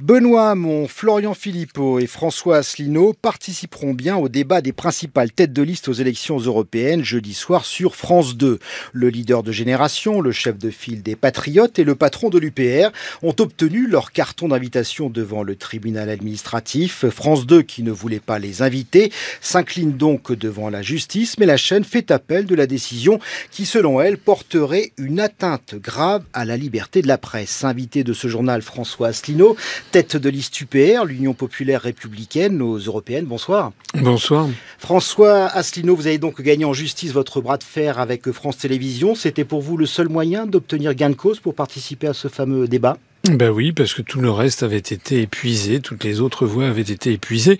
Benoît Hamon, Florian Philippot et François Asselineau participeront bien au débat des principales têtes de liste aux élections européennes jeudi soir sur France 2. Le leader de génération, le chef de file des Patriotes et le patron de l'UPR ont obtenu leur carton d'invitation devant le tribunal administratif. France 2, qui ne voulait pas les inviter, s'incline donc devant la justice, mais la chaîne fait appel de la décision qui, selon elle, porterait une atteinte grave à la liberté de la presse. Invité de ce journal, François Asselineau, tête de liste UPR, l'Union populaire républicaine aux européennes. Bonsoir. Bonsoir. François Asselineau, vous avez donc gagné en justice votre bras de fer avec France Télévisions. C'était pour vous le seul moyen d'obtenir gain de cause pour participer à ce fameux débat? Ben oui, parce que tout le reste avait été épuisé, toutes les autres voies avaient été épuisées.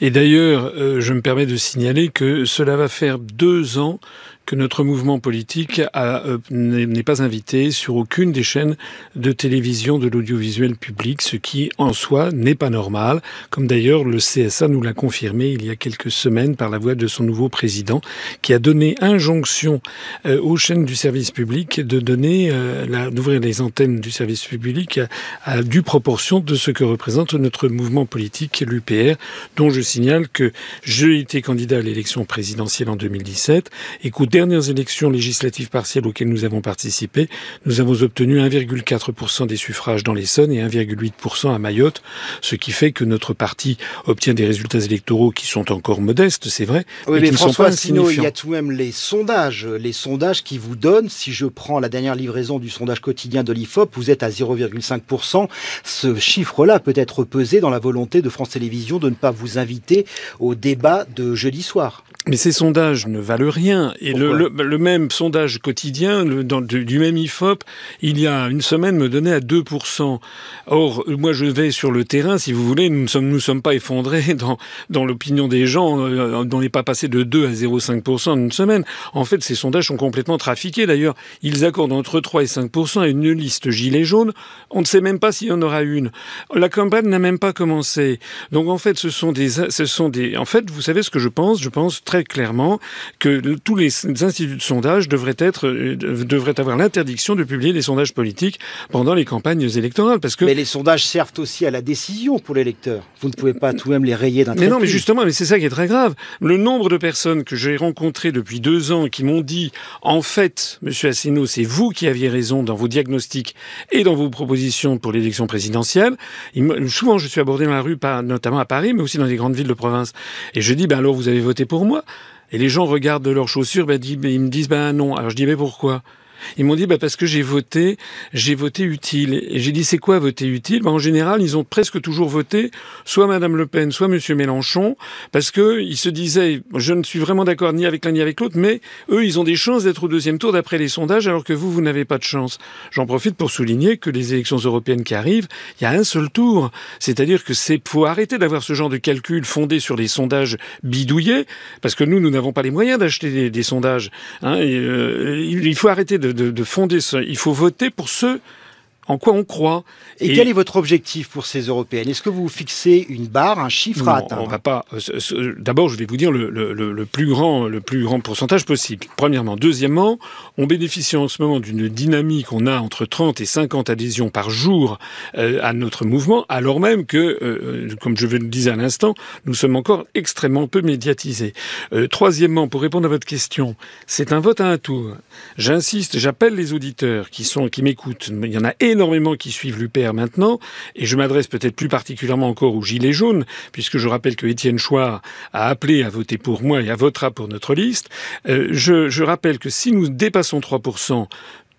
Et d'ailleurs, euh, je me permets de signaler que cela va faire deux ans que notre mouvement politique euh, n'est pas invité sur aucune des chaînes de télévision de l'audiovisuel public, ce qui en soi n'est pas normal, comme d'ailleurs le CSA nous l'a confirmé il y a quelques semaines par la voix de son nouveau président, qui a donné injonction euh, aux chaînes du service public de donner, euh, d'ouvrir les antennes du service public à, à due proportion de ce que représente notre mouvement politique, l'UPR, dont je signale que j'ai été candidat à l'élection présidentielle en 2017 et dernières élections législatives partielles auxquelles nous avons participé, nous avons obtenu 1,4% des suffrages dans l'Essonne et 1,8% à Mayotte, ce qui fait que notre parti obtient des résultats électoraux qui sont encore modestes, c'est vrai. Oui, mais, François Asselineau, il y a tout de même les sondages, les sondages qui vous donnent, si je prends la dernière livraison du sondage quotidien de l'IFOP, vous êtes à 0,5%. Ce chiffre-là peut être pesé dans la volonté de France Télévisions de ne pas vous inviter au débat de jeudi soir. Mais ces sondages ne valent rien. Et le, le, même sondage quotidien le, dans, du, même IFOP, il y a une semaine, me donnait à 2%. Or, moi, je vais sur le terrain, si vous voulez, nous ne sommes, nous sommes pas effondrés dans, dans l'opinion des gens. Euh, on n'est pas passé de 2 à 0,5% en une semaine. En fait, ces sondages sont complètement trafiqués. D'ailleurs, ils accordent entre 3 et 5% à une liste gilet jaune. On ne sait même pas s'il y en aura une. La campagne n'a même pas commencé. Donc, en fait, ce sont des, ce sont des, en fait, vous savez ce que je pense? Je pense très clairement que tous les instituts de sondage devraient, être, euh, devraient avoir l'interdiction de publier des sondages politiques pendant les campagnes électorales. Parce que... Mais les sondages servent aussi à la décision pour l'électeur. Vous ne pouvez pas tout de même les rayer d'un Mais non, mais justement, mais c'est ça qui est très grave. Le nombre de personnes que j'ai rencontrées depuis deux ans qui m'ont dit, en fait, Monsieur Asselineau, c'est vous qui aviez raison dans vos diagnostics et dans vos propositions pour l'élection présidentielle. souvent, je suis abordé dans la rue, notamment à Paris, mais aussi dans les grandes villes de province. Et je dis, ben alors vous avez voté pour moi. Et les gens regardent leurs chaussures, ben, ils me disent ben non. Alors je dis mais pourquoi? Ils m'ont dit bah parce que j'ai voté, j'ai voté utile. Et j'ai dit c'est quoi voter utile? Bah, En général, ils ont presque toujours voté soit Madame Le Pen, soit Monsieur Mélenchon, parce que ils se disaient je ne suis vraiment d'accord ni avec l'un ni avec l'autre, mais eux ils ont des chances d'être au deuxième tour d'après les sondages, alors que vous vous n'avez pas de chance. J'en profite pour souligner que les élections européennes qui arrivent, il y a un seul tour, c'est-à-dire que c'est faut arrêter d'avoir ce genre de calcul fondé sur les sondages bidouillés, parce que nous nous n'avons pas les moyens d'acheter des, sondages. Hein, euh, il faut arrêter de de, fonder ça. Il faut voter pour ceux en quoi on croit. Et, quel est votre objectif pour ces européennes? Est-ce que vous fixez une barre, un chiffre à atteindre? On va pas. Euh, d'abord, je vais vous dire le, plus grand, le plus grand pourcentage possible. Premièrement, deuxièmement, on bénéficie en ce moment d'une dynamique. On a entre 30 et 50 adhésions par jour euh, à notre mouvement, alors même que, euh, comme je le disais à l'instant, nous sommes encore extrêmement peu médiatisés. troisièmement, pour répondre à votre question, c'est un vote à un tour. J'insiste, j'appelle les auditeurs qui sont, qui m'écoutent. Il y en a énormément qui suivent l'UPR maintenant, et je m'adresse peut-être plus particulièrement encore aux Gilets jaunes, puisque je rappelle que Étienne Chouard a appelé à voter pour moi et à votera pour notre liste. Euh, je, je rappelle que si nous dépassons 3%,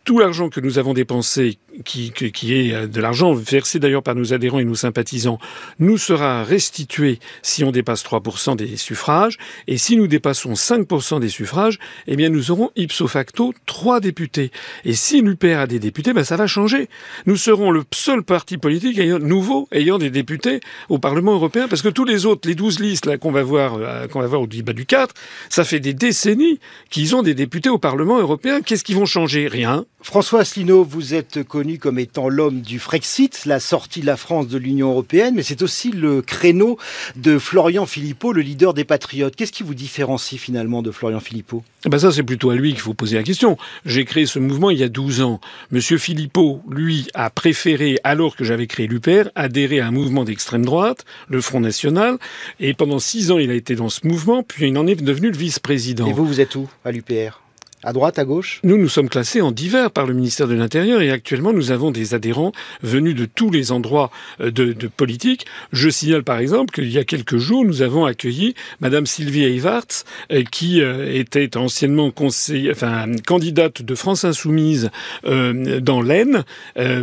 tout l'argent que nous avons dépensé, qui, qui est euh, de l'argent versé d'ailleurs par nos adhérents et nos sympathisants, nous sera restitué si on dépasse 3% des suffrages. Et si nous dépassons 5% des suffrages, eh bien nous aurons ipso facto trois députés. Et si l'UPR a des députés, ben ça va changer. Nous serons le seul parti politique ayant, nouveau ayant des députés au Parlement européen, parce que tous les autres, les 12 listes là qu'on va voir, euh, qu'on va voir au débat du 4, ça fait des décennies qu'ils ont des députés au Parlement européen. Qu'est-ce qu'ils vont changer? Rien François Asselineau, vous êtes connu comme étant l'homme du Frexit, la sortie de la France de l'Union européenne, mais c'est aussi le créneau de Florian Philippot, le leader des Patriotes. Qu'est-ce qui vous différencie finalement de Florian Philippot? Eh ben Ça, c'est plutôt à lui qu'il faut poser la question. J'ai créé ce mouvement il y a 12 ans. Monsieur Philippot, lui, a préféré, alors que j'avais créé l'UPR, adhérer à un mouvement d'extrême droite, le Front National, et pendant 6 ans, il a été dans ce mouvement, puis il en est devenu le vice-président. Et vous, vous êtes où à l'UPR à droite, à gauche? Nous, nous sommes classés en divers par le ministère de l'Intérieur et actuellement, nous avons des adhérents venus de tous les endroits euh, de, politique. Je signale par exemple qu'il y a quelques jours, nous avons accueilli Madame Sylvie Eivarts, euh, qui euh, était anciennement conseil, enfin, candidate de France Insoumise dans l'Aisne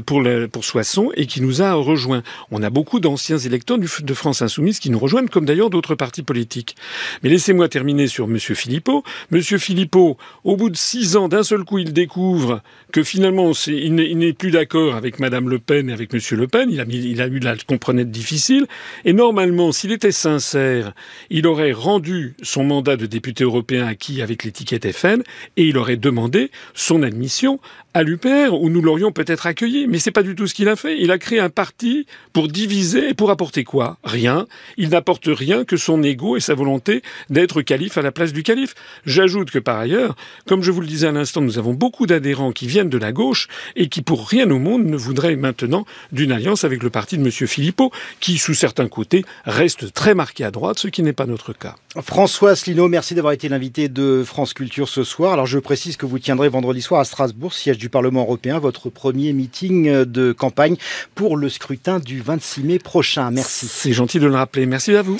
pour, pour Soissons et qui nous a rejoints. On a beaucoup d'anciens électeurs de France Insoumise qui nous rejoignent, comme d'ailleurs d'autres partis politiques. Mais laissez-moi terminer sur Monsieur Philippot. Monsieur Philippot, au bout de six ans, d'un seul coup, il découvre que finalement, il n'est plus d'accord avec Madame Le Pen et avec Monsieur Le Pen. Il a, eu la comprenette difficile. Et normalement, s'il était sincère, il aurait rendu son mandat de député européen acquis avec l'étiquette FN et il aurait demandé son admission à l'UPR où nous l'aurions peut-être accueilli. Mais c'est pas du tout ce qu'il a fait. Il a créé un parti pour diviser et pour apporter quoi? Rien. Il n'apporte rien que son ego et sa volonté d'être calife à la place du calife. J'ajoute que par ailleurs, comme je vous le disais à l'instant, nous avons beaucoup d'adhérents qui viennent de la gauche et qui pour rien au monde ne voudraient maintenant d'une alliance avec le parti de M. Philippot, qui sous certains côtés reste très marqué à droite, ce qui n'est pas notre cas. François Asselineau, merci d'avoir été l'invité de France Culture ce soir. Alors je précise que vous tiendrez vendredi soir à Strasbourg, siège du Parlement européen, votre premier meeting de campagne pour le scrutin du 26 mai prochain. Merci. C'est gentil de le rappeler. Merci à vous.